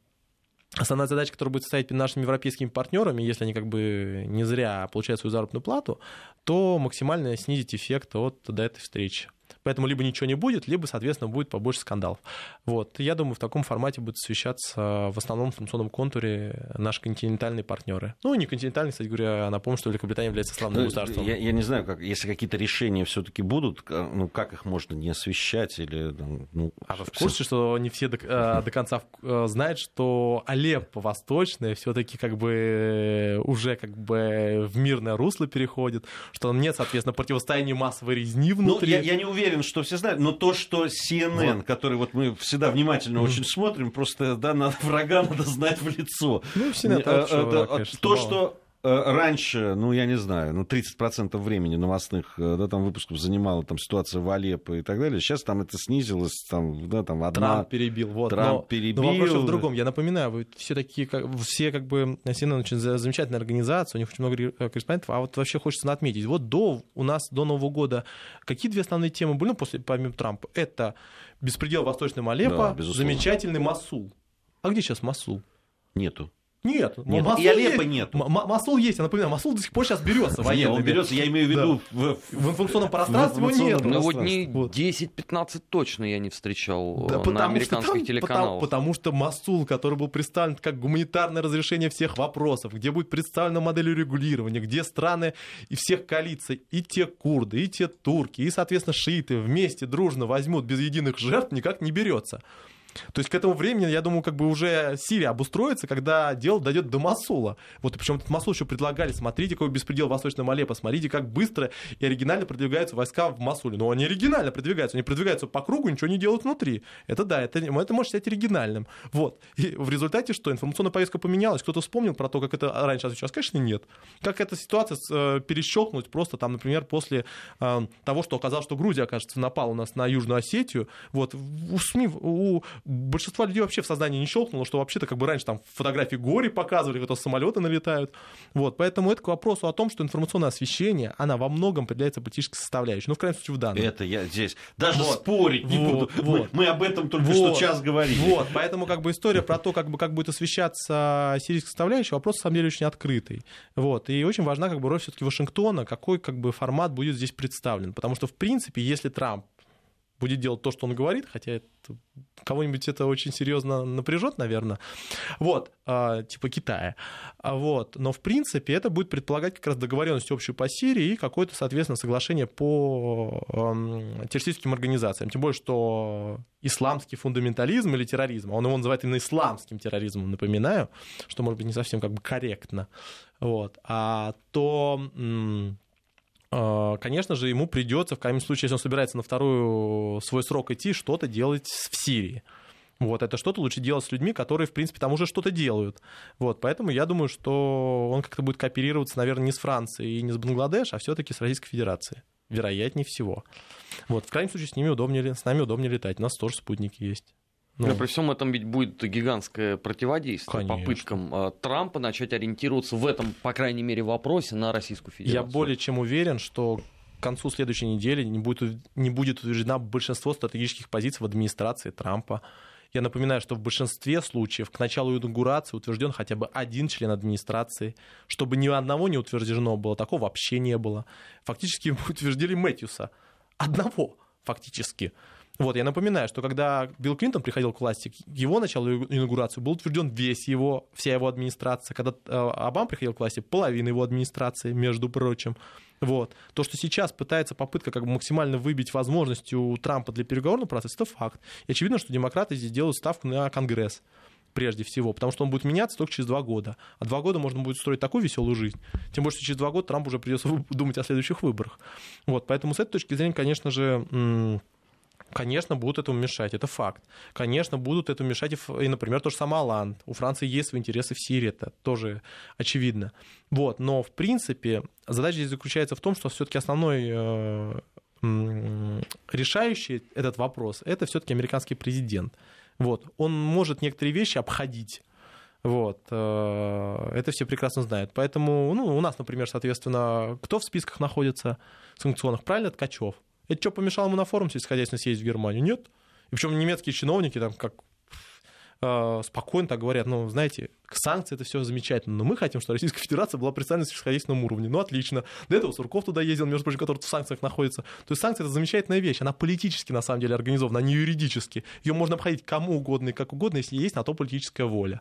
B: основная задача, которая будет стоять перед нашими европейскими партнерами, если они как бы не зря получают свою заработную плату, то максимально снизить эффект от до этой встречи. Поэтому либо ничего не будет, либо, соответственно, будет побольше скандалов. Вот. Я думаю, в таком формате будут освещаться в основном информационном контуре наши континентальные партнеры. Ну, не континентальные, кстати говоря, напомню, что Великобритания является славным ну, государством.
A: Я, я не знаю, как, если какие-то решения все-таки будут, ну, как их можно не освещать или... Ну,
B: а вы в курсе, что не все до, э, до конца э, знают, что Алеппо восточное все-таки как бы уже как бы в мирное русло переходит, что нет, соответственно, противостояния массовой резни ну, внутри.
A: Ну, я, я не уверен, что все знают, но то, что CNN, вот. который вот мы всегда внимательно очень смотрим, просто да, надо, врага надо знать в лицо.
B: Ну, CNN это, это, конечно,
A: то, что раньше, ну, я не знаю, ну, 30% времени новостных э, да, там, выпусков занимала там, ситуация в Алеппо и так далее. Сейчас там это снизилось, там, да, там одна...
B: Трамп перебил, вот.
A: Трамп
B: но,
A: перебил.
B: Но вопрос в другом. Я напоминаю, вы все такие, как, все как бы, CNN очень замечательная организация, у них очень много э, корреспондентов, а вот вообще хочется отметить, вот до, у нас до Нового года какие две основные темы были, ну, после, помимо Трампа? Это беспредел в Восточном Алеппо, да, замечательный Масул. А где сейчас Масул?
A: Нету.
B: Нет,
A: нет Масул и Алеппо
B: есть.
A: нет.
B: Масул есть, я напоминаю, Масул до сих пор сейчас берется
A: военный. Он берется, я имею в виду
B: да. в, в информационном пространстве его нет.
C: Ну вот не 10-15 точно я не встречал да, на американских там, телеканалах.
B: Потому, потому что Масул, который был представлен как гуманитарное разрешение всех вопросов, где будет представлена модель урегулирования, где страны и всех коалиций, и те курды, и те турки, и, соответственно, шииты вместе дружно возьмут без единых жертв, никак не берется. То есть к этому времени, я думаю, как бы уже Сирия обустроится, когда дело дойдет до Масула. Вот причем этот Масул еще предлагали, смотрите, какой беспредел в Восточном Алеппо, смотрите, как быстро и оригинально продвигаются войска в Масуле. Но они оригинально продвигаются, они продвигаются по кругу, ничего не делают внутри. Это да, это, это может стать оригинальным. Вот. И в результате что? Информационная повестка поменялась, кто-то вспомнил про то, как это раньше сейчас, конечно, нет. Как эта ситуация э, перещелкнуть просто там, например, после э, того, что оказалось, что Грузия, окажется, напала у нас на Южную Осетию. Вот у СМИ, у большинство людей вообще в сознании не щелкнуло, что вообще-то как бы раньше там фотографии гори показывали, как самолеты налетают. Вот, поэтому это к вопросу о том, что информационное освещение, она во многом определяется политической составляющей. Ну, в крайнем случае, в данном.
A: Это я здесь даже вот. спорить не вот. буду. Вот. Мы, мы об этом только вот. что час говорили.
B: Вот, поэтому как бы история про то, как, бы, как будет освещаться сирийская составляющая, вопрос, на самом деле, очень открытый. Вот, и очень важна как бы роль все-таки Вашингтона, какой как бы формат будет здесь представлен. Потому что, в принципе, если Трамп будет делать то, что он говорит, хотя это, кого-нибудь это очень серьезно напряжет, наверное, вот, э, типа Китая, а вот, но в принципе это будет предполагать как раз договоренность общую по Сирии и какое-то, соответственно, соглашение по э, террористическим организациям, тем более, что исламский фундаментализм или терроризм, он его называет именно исламским терроризмом, напоминаю, что, может быть, не совсем как бы корректно, вот, а то а, конечно же, ему придется, в крайнем случае, если он собирается на второй свой срок идти, что-то делать в Сирии. Вот, это что-то лучше делать с людьми, которые, в принципе, там уже что-то делают. Вот, поэтому я думаю, что он как-то будет кооперироваться, наверное, не с Францией и не с Бангладеш, а все-таки с Российской Федерацией. Вероятнее всего. Вот, в крайнем случае, с ними удобнее, с нами удобнее летать. У нас тоже спутники есть.
C: Ну, да, при всем этом ведь будет гигантское противодействие Конечно. попыткам э, Трампа начать ориентироваться в этом, по крайней мере, вопросе на Российскую Федерацию.
B: Я более чем уверен, что к концу следующей недели не будет, не будет утверждена большинство стратегических позиций в администрации Трампа. Я напоминаю, что в большинстве случаев к началу инаугурации утвержден хотя бы один член администрации. Чтобы ни одного не утверждено было, такого вообще не было. Фактически утвердили Мэтьюса. Одного, фактически. Вот, я напоминаю, что когда Билл Клинтон приходил к власти, его началу инаугурации был утвержден весь его, вся его администрация. Когда э, Обам приходил к власти, половина его администрации, между прочим. Вот. То, что сейчас пытается попытка как бы максимально выбить возможности у Трампа для переговорного процесса, это факт. И очевидно, что демократы здесь делают ставку на Конгресс прежде всего, потому что он будет меняться только через два года. А два года можно будет строить такую веселую жизнь. Тем более, что через два года Трамп уже придется думать о следующих выборах. Вот, поэтому с этой точки зрения, конечно же, Конечно, будут этому мешать, это факт. Конечно, будут этому мешать и, например, тот же самый Оланд. У Франции есть свои интересы в Сирии, это тоже очевидно. Вот. Но, в принципе, задача здесь заключается в том, что все-таки основной э, решающий этот вопрос, это все-таки американский президент. Вот. Он может некоторые вещи обходить. Вот. э, Это все прекрасно знают. Поэтому ну, у нас, например, соответственно, кто в списках находится санкционных? Правильно, Ткачев. Это что, помешало ему на форум сельскохозяйственно съездить в Германию? Нет. И причем немецкие чиновники там как э, спокойно так говорят, ну, знаете, санкции это все замечательно, но мы хотим, чтобы Российская Федерация была представлена на сельскохозяйственном уровне. Ну, отлично. До этого Сурков туда ездил, между прочим, который в санкциях находится. То есть санкции это замечательная вещь. Она политически, на самом деле, организована, а не юридически. Ее можно обходить кому угодно и как угодно, если есть на то политическая воля.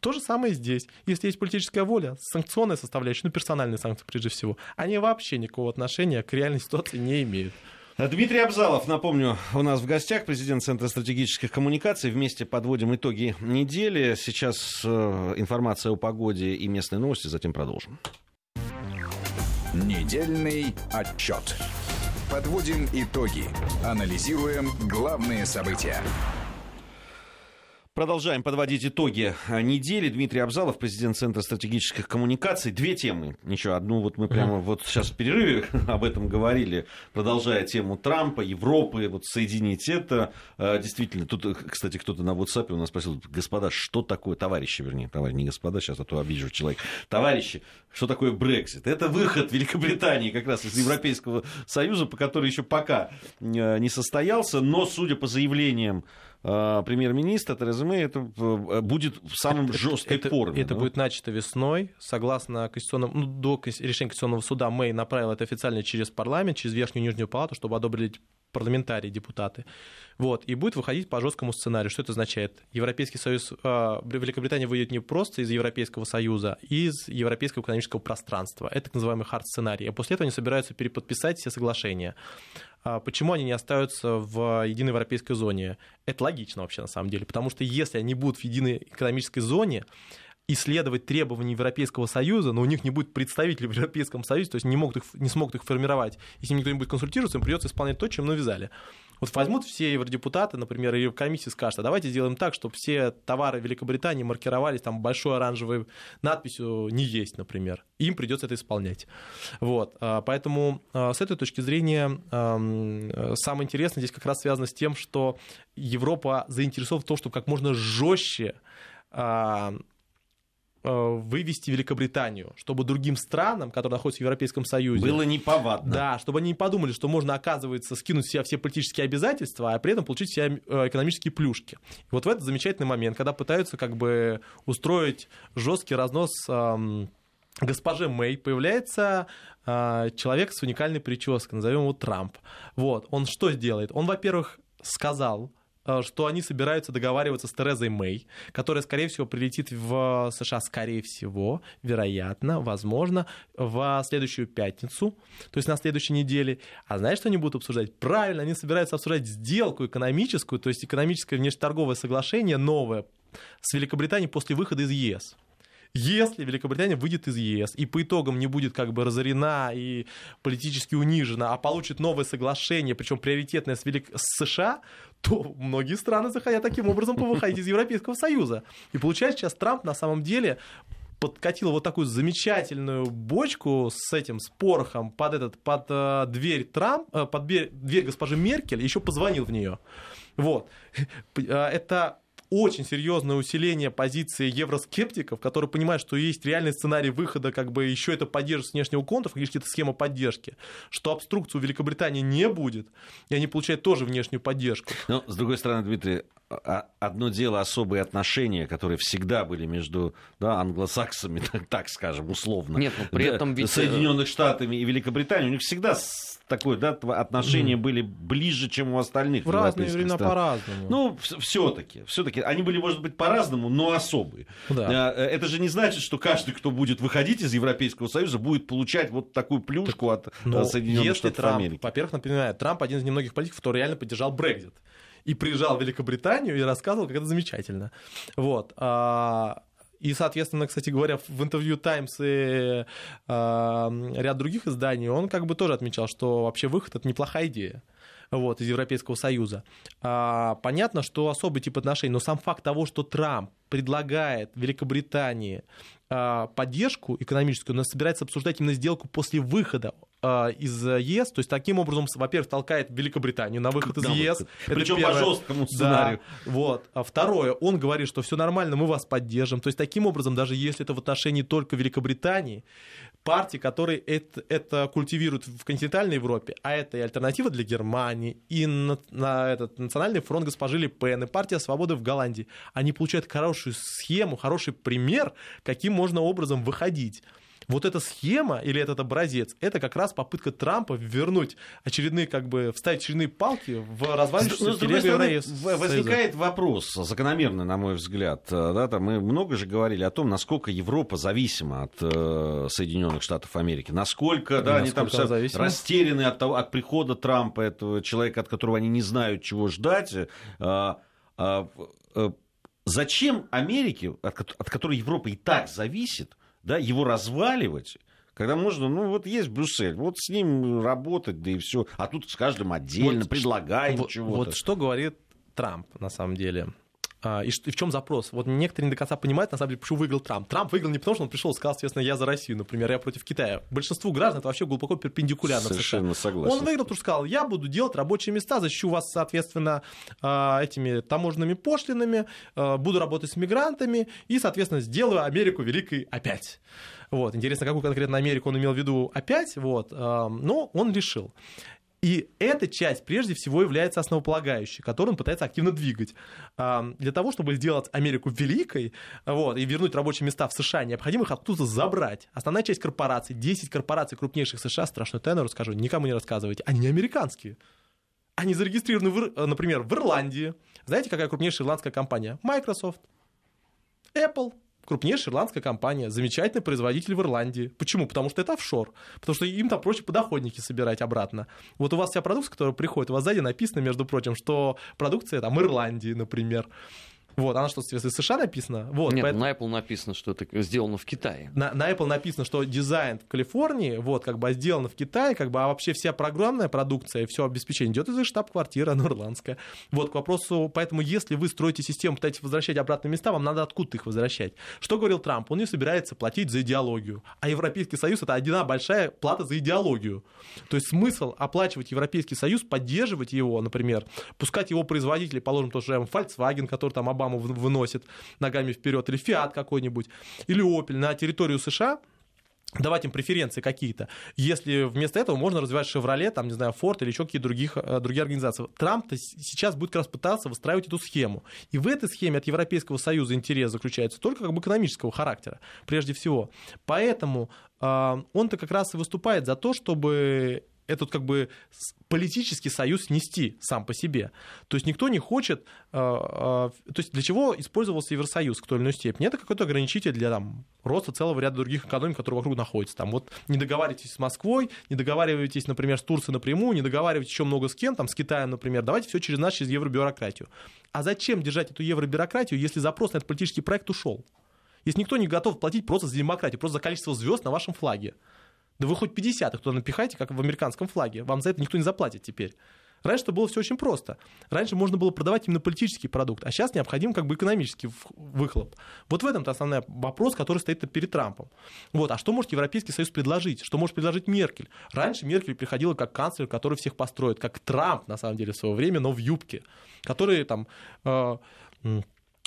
B: То же самое здесь. Если есть политическая воля, санкционная составляющая, ну, персональные санкции прежде всего, они вообще никакого отношения к реальной ситуации не имеют.
A: Дмитрий Абзалов, напомню, у нас в гостях, президент Центра стратегических коммуникаций. Вместе подводим итоги недели. Сейчас э, информация о погоде и местные новости, затем продолжим.
D: Недельный отчет. Подводим итоги. Анализируем главные события.
A: Продолжаем подводить итоги э, недели. Дмитрий Абзалов, президент Центра стратегических коммуникаций. Две темы. Ничего, одну вот мы прямо вот сейчас в перерыве об этом говорили, продолжая тему Трампа, Европы, вот соединить это. Э, действительно, тут, э, кстати, кто-то на WhatsApp у нас спросил, господа, что такое, товарищи, вернее, товарищи, не господа, сейчас, а то обижу человек. Товарищи, что такое Брексит? Это выход Великобритании как раз из Европейского Союза, по который еще пока не состоялся, но, судя по заявлениям премьер-министра Терезы Мэй, это э, будет в самом
B: это,
A: жесткой
B: это,
A: форме.
B: Это
A: да?
B: будет начато весной. Согласно конституционному, ну, до решения Конституционного суда Мэй направил это официально через парламент, через Верхнюю и Нижнюю палату, чтобы одобрили парламентарии, депутаты. Вот, и будет выходить по жесткому сценарию. Что это означает? Европейский Союз, э, Великобритания выйдет не просто из Европейского Союза, из Европейского экономического пространства. Это так называемый хард-сценарий. А после этого они собираются переподписать все соглашения. А почему они не остаются в единой европейской зоне? Это логично вообще на самом деле, потому что если они будут в единой экономической зоне, исследовать требования Европейского Союза, но у них не будет представителей в Европейском Союзе, то есть не, могут их, не смогут их формировать. Если никто не будет консультироваться, им придется исполнять то, чем навязали. Вот возьмут все евродепутаты, например, и в комиссии скажут, а давайте сделаем так, чтобы все товары Великобритании маркировались там большой оранжевой надписью «не есть», например. Им придется это исполнять. Вот. А, поэтому а, с этой точки зрения самое интересное здесь как раз связано с тем, что Европа заинтересована в том, чтобы как можно жестче а, вывести Великобританию, чтобы другим странам, которые находятся в Европейском Союзе...
A: Было неповадно.
B: Да, чтобы они не подумали, что можно, оказывается, скинуть себя все политические обязательства, а при этом получить себе э, экономические плюшки. И вот в этот замечательный момент, когда пытаются как бы устроить жесткий разнос эм, госпоже Мэй, появляется э, человек с уникальной прической, назовем его Трамп. Вот, он что сделает? Он, во-первых, сказал, Э, что они собираются договариваться с Терезой Мэй, которая, скорее всего, прилетит в США, скорее всего, вероятно, возможно, в следующую пятницу, то есть на следующей неделе. А знаешь, что они будут обсуждать? Правильно, они собираются обсуждать сделку экономическую, то есть экономическое внешнеторговое соглашение новое с Великобританией после выхода из ЕС если Великобритания выйдет из ЕС и по итогам не будет как бы разорена и политически унижена, а получит новое соглашение, причем приоритетное с, Велик... с США, то многие страны захотят таким образом выходить из Европейского Союза. И получается, сейчас Трамп на самом деле подкатил вот такую замечательную бочку с этим, с порохом под, этот, под э, дверь Трамп, э, под дверь, дверь госпожи Меркель, еще позвонил в нее. Вот. Э, это очень серьезное усиление позиции евроскептиков, которые понимают, что есть реальный сценарий выхода, как бы еще это поддержка внешнего контура, это схема поддержки, что обструкцию Великобритании не будет, и они получают тоже внешнюю поддержку.
A: Но, с другой стороны, Дмитрий, одно дело особые отношения, которые всегда были между да, англосаксами, так, так скажем, условно.
C: Нет, но при этом ведь... Э,
A: Соединенных Штатами и Великобританией, у них всегда такое, да, отношения mm. были ближе, чем у остальных.
B: В разные времена по-разному.
A: Ну, все-таки, все-таки. Они были, может быть, по-разному, но особые. Да. Э, это же не значит, что каждый, кто будет выходить из Европейского Союза, будет получать вот такую плюшку от но э, Соединенных Штатов
B: Трамп,
A: Америки.
B: Во-первых, напоминаю, Трамп один из немногих политиков, который реально поддержал Брекзит и приезжал в Великобританию и рассказывал, как это замечательно. Вот. А, и, соответственно, кстати говоря, в интервью Times и э, ряд других изданий он как бы тоже отмечал, что вообще выход — это неплохая идея. вот, из Европейского Союза. А, понятно, что особый тип отношений, но сам факт того, что Трамп предлагает Великобритании а, поддержку экономическую, но собирается обсуждать именно сделку после выхода из ЕС, то есть таким образом, во-первых, толкает Великобританию на выход из
A: На
B: ЕС.
A: Причем по жесткому сценарию.
B: Да, вот. А второе, он говорит, что все нормально, мы вас поддержим. То есть таким образом, даже если это в отношении только Великобритании, партии, которые это, это культивируют в континентальной Европе, а это и альтернатива для Германии, и на, на этот национальный фронт госпожи Ле Пен, и партия свободы в Голландии, они получают хорошую схему, хороший пример, каким можно образом выходить. Вот эта схема или этот образец, это как раз попытка Трампа вернуть очередные, как бы, вставить очередные палки в развалившуюся телегу
A: в- возникает вопрос, закономерный, на мой взгляд. Э, Да, там мы много же говорили о том, насколько Европа зависима от э, Соединенных Штатов Америки. Насколько, да, они там
B: Насколько она
A: все
B: зависима?
A: растеряны от, того, от прихода Трампа, этого человека, от которого они не знают, чего ждать. А, а, э, зачем Америке, от, от которой Европа и так зависит, да, его разваливать? Когда можно, ну вот есть Брюссель, вот с ним работать, да и все. А тут с каждым отдельно
B: Вот
A: предлагаем
B: вот,
A: чего-то.
B: вот что говорит Трамп, на самом деле. А, И, в чем запрос? Вот некоторые не до конца понимают, на самом деле, почему выиграл Трамп. Трамп выиграл не потому, что он пришел и сказал, соответственно, я за Россию, например, я против Китая. Большинству граждан это вообще глубоко перпендикулярно.
A: Совершенно согласен.
B: Он выиграл, потому что сказал, я буду делать рабочие места, защищу вас, соответственно, а, этими таможенными пошлинами, а, буду работать с мигрантами и, соответственно, сделаю Америку великой опять. Вот. Интересно, какую конкретно Америку он имел в виду опять, вот. но он решил. И эта часть прежде всего является основополагающей, которую он пытается активно двигать. Для того, чтобы сделать Америку великой вот, и вернуть рабочие места в США, необходимо их оттуда забрать. Основная часть корпораций, 10 корпораций крупнейших США, страшную тайну расскажу, никому не рассказывайте, они не американские. Они зарегистрированы, в Ир- например, в Ирландии. Знаете, какая крупнейшая ирландская компания? Microsoft. Apple. Крупнейшая ирландская компания, замечательный производитель в Ирландии. Почему? Потому что это офшор. Потому что им там проще подоходники собирать обратно. Вот у вас вся продукция, которая приходит, у вас сзади написано, между прочим, что продукция там Ирландии, например. Вот, она что, в соответствии с США написана? Вот,
C: Нет,
B: поэтому-
C: на Apple написано, что это сделано в Китае.
B: на, на Apple написано, что дизайн в Калифорнии, вот, как бы а сделано в Китае, как бы, а вообще вся программная продукция, все обеспечение идет из штаб-квартиры, она ирландская. Вот, к вопросу, поэтому если вы строите систему, пытаетесь возвращать обратно места, вам надо откуда их возвращать. Что говорил Трамп? Он не собирается платить за идеологию. А Европейский Союз это одна большая плата за идеологию. То есть смысл оплачивать Европейский Союз, поддерживать его, например, пускать его производителей, положим, тот же Volkswagen, который там Обама вы- выносит ногами вперед, или Fiat какой-нибудь, или Opel на территорию США, давать им преференции какие-то, если вместо этого можно развивать Chevrolet, там, не знаю, Ford или еще какие-то других, э, другие организации. Трамп-то сейчас будет как раз пытаться выстраивать эту схему. И в этой схеме от Европейского Союза интерес заключается только как бы экономического характера, прежде всего. Поэтому э, он-то как раз и выступает за то, чтобы этот как бы политический союз нести сам по себе. То есть никто не хочет... э, э, то есть для чего использовался Евросоюз к той или иной степени? Это какой-то ограничитель для там, роста целого ряда других экономик, которые вокруг находятся. Там, вот не договаривайтесь с Москвой, не договаривайтесь, например, с Турцией напрямую, не договаривайтесь еще много с кем, там, с Китаем, например. Давайте все через нас, через евробюрократию. А зачем держать эту евробюрократию, если запрос на этот политический проект ушел? Если никто не готов платить просто за демократию, просто за количество звезд на вашем флаге. Да вы хоть 50 их туда напихайте, как в американском флаге. Вам за это никто не заплатит теперь. Раньше было все очень просто. Раньше можно было продавать именно политический продукт, а сейчас необходим как бы экономический выхлоп. Вот в этом-то основной вопрос, который стоит перед Трампом. Вот. А что может Европейский Союз предложить? Что может предложить Меркель? Раньше Меркель приходила как канцлер, который всех построит, как Трамп, на самом деле, в свое время, но в юбке, который там... э,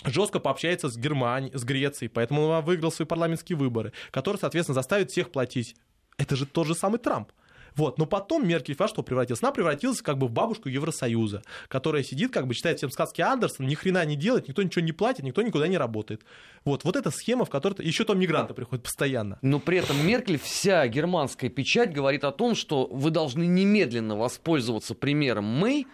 B: жестко пообщается с Германией, с Грецией, поэтому он выиграл свои парламентские выборы, который, соответственно, заставит всех платить. Это же тот же самый Трамп. Вот. Но потом Меркель во что превратилась? Она превратилась как бы в бабушку Евросоюза, которая сидит, как бы читает всем сказки Андерсона, ни хрена не делает, никто ничего не платит, никто никуда не работает. Вот, вот эта схема, в которой... Еще там мигранты приходят постоянно.
C: Но при этом Меркель, вся германская печать говорит о том, что вы должны немедленно воспользоваться примером Мэй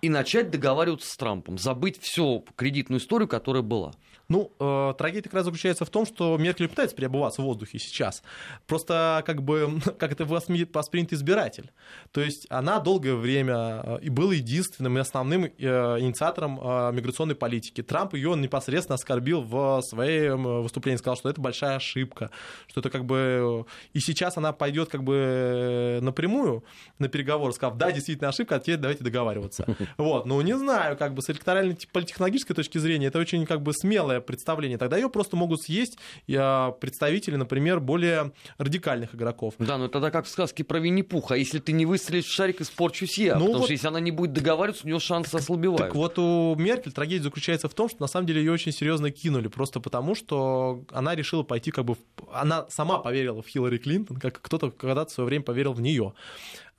C: и начать договариваться с Трампом, забыть всю кредитную историю, которая была.
B: Ну, э, трагедия как раз заключается в том, что Меркель пытается переобуваться в воздухе сейчас. Просто как бы, как это воспринят избиратель. То есть она долгое время э, и была единственным и основным э, инициатором э, миграционной политики. Трамп ее непосредственно оскорбил в своем э, выступлении, сказал, что это большая ошибка, что это как бы... И сейчас она пойдет как бы э, напрямую на переговоры, сказав, да, действительно ошибка, а теперь давайте договариваться. Вот, ну не знаю, как бы с электоральной политехнологической точки зрения это очень как бы смелое представление. Тогда ее просто могут съесть а, представители, например, более радикальных игроков.
C: Да, но тогда как в сказке про Винни-Пуха. Если ты не выстрелишь в шарик, испорчусь я. Ну потому вот... что если она не будет договариваться, у нее шансы ослабевают.
B: Так вот у Меркель трагедия заключается в том, что на самом деле ее очень серьезно кинули. Просто потому, что она решила пойти как бы... Она сама поверила в Хиллари Клинтон, как кто-то когда-то в свое время поверил в нее.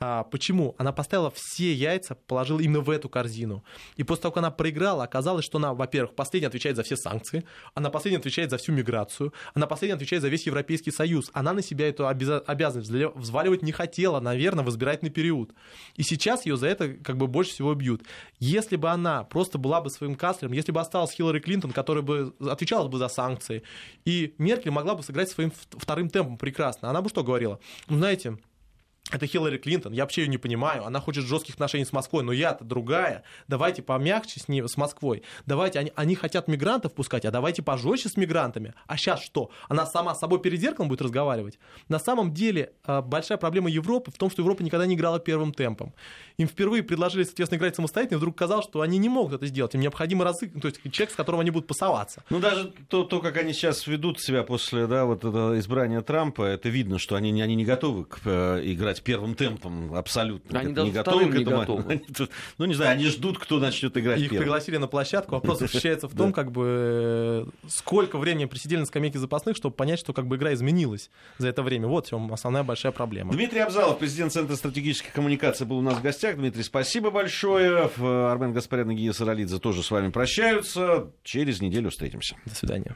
B: А, почему? Она поставила все яйца, положила именно в эту корзину. И после того, как она проиграла, оказалось, что она, во-первых, последняя отвечает за все санкции, она последняя отвечает за всю миграцию, она последняя отвечает за весь Европейский Союз. Она на себя эту обязанность взваливать не хотела, наверное, в избирательный период. И сейчас ее за это как бы больше всего бьют. Если бы она просто была бы своим канцлером, если бы осталась Хиллари Клинтон, которая бы отвечала бы за санкции, и Меркель могла бы сыграть своим вторым темпом прекрасно, она бы что говорила? Ну, знаете, это Хиллари Клинтон, я вообще ее не понимаю, она хочет жестких отношений с Москвой, но я-то другая, давайте помягче с, ней, с Москвой, давайте, они, они хотят мигрантов пускать, а давайте пожестче с мигрантами. А сейчас что? Она сама с собой перед зеркалом будет разговаривать? На самом деле э, большая проблема Европы в том, что Европа никогда не играла первым темпом. Им впервые предложили, соответственно, играть самостоятельно, и вдруг казалось, что они не могут это сделать, им необходимо разы... то есть человек, с которым они будут пасоваться.
A: Ну даже то, то как они сейчас ведут себя после да, вот этого избрания Трампа, это видно, что они, они не готовы к, э, играть играть первым темпом абсолютно.
C: Они даже не готовы к этому. Готовы.
A: ну, не знаю, они ждут, кто начнет играть
B: Их
A: первым.
B: пригласили на площадку. Вопрос заключается в том, как бы, сколько времени присидели на скамейке запасных, чтобы понять, что как бы игра изменилась за это время. Вот в чем основная большая проблема.
A: Дмитрий Абзалов, президент Центра стратегических коммуникаций, был у нас в гостях. Дмитрий, спасибо большое. Армен Гаспарян и Гия Саралидзе тоже с вами прощаются. Через неделю встретимся.
B: До свидания.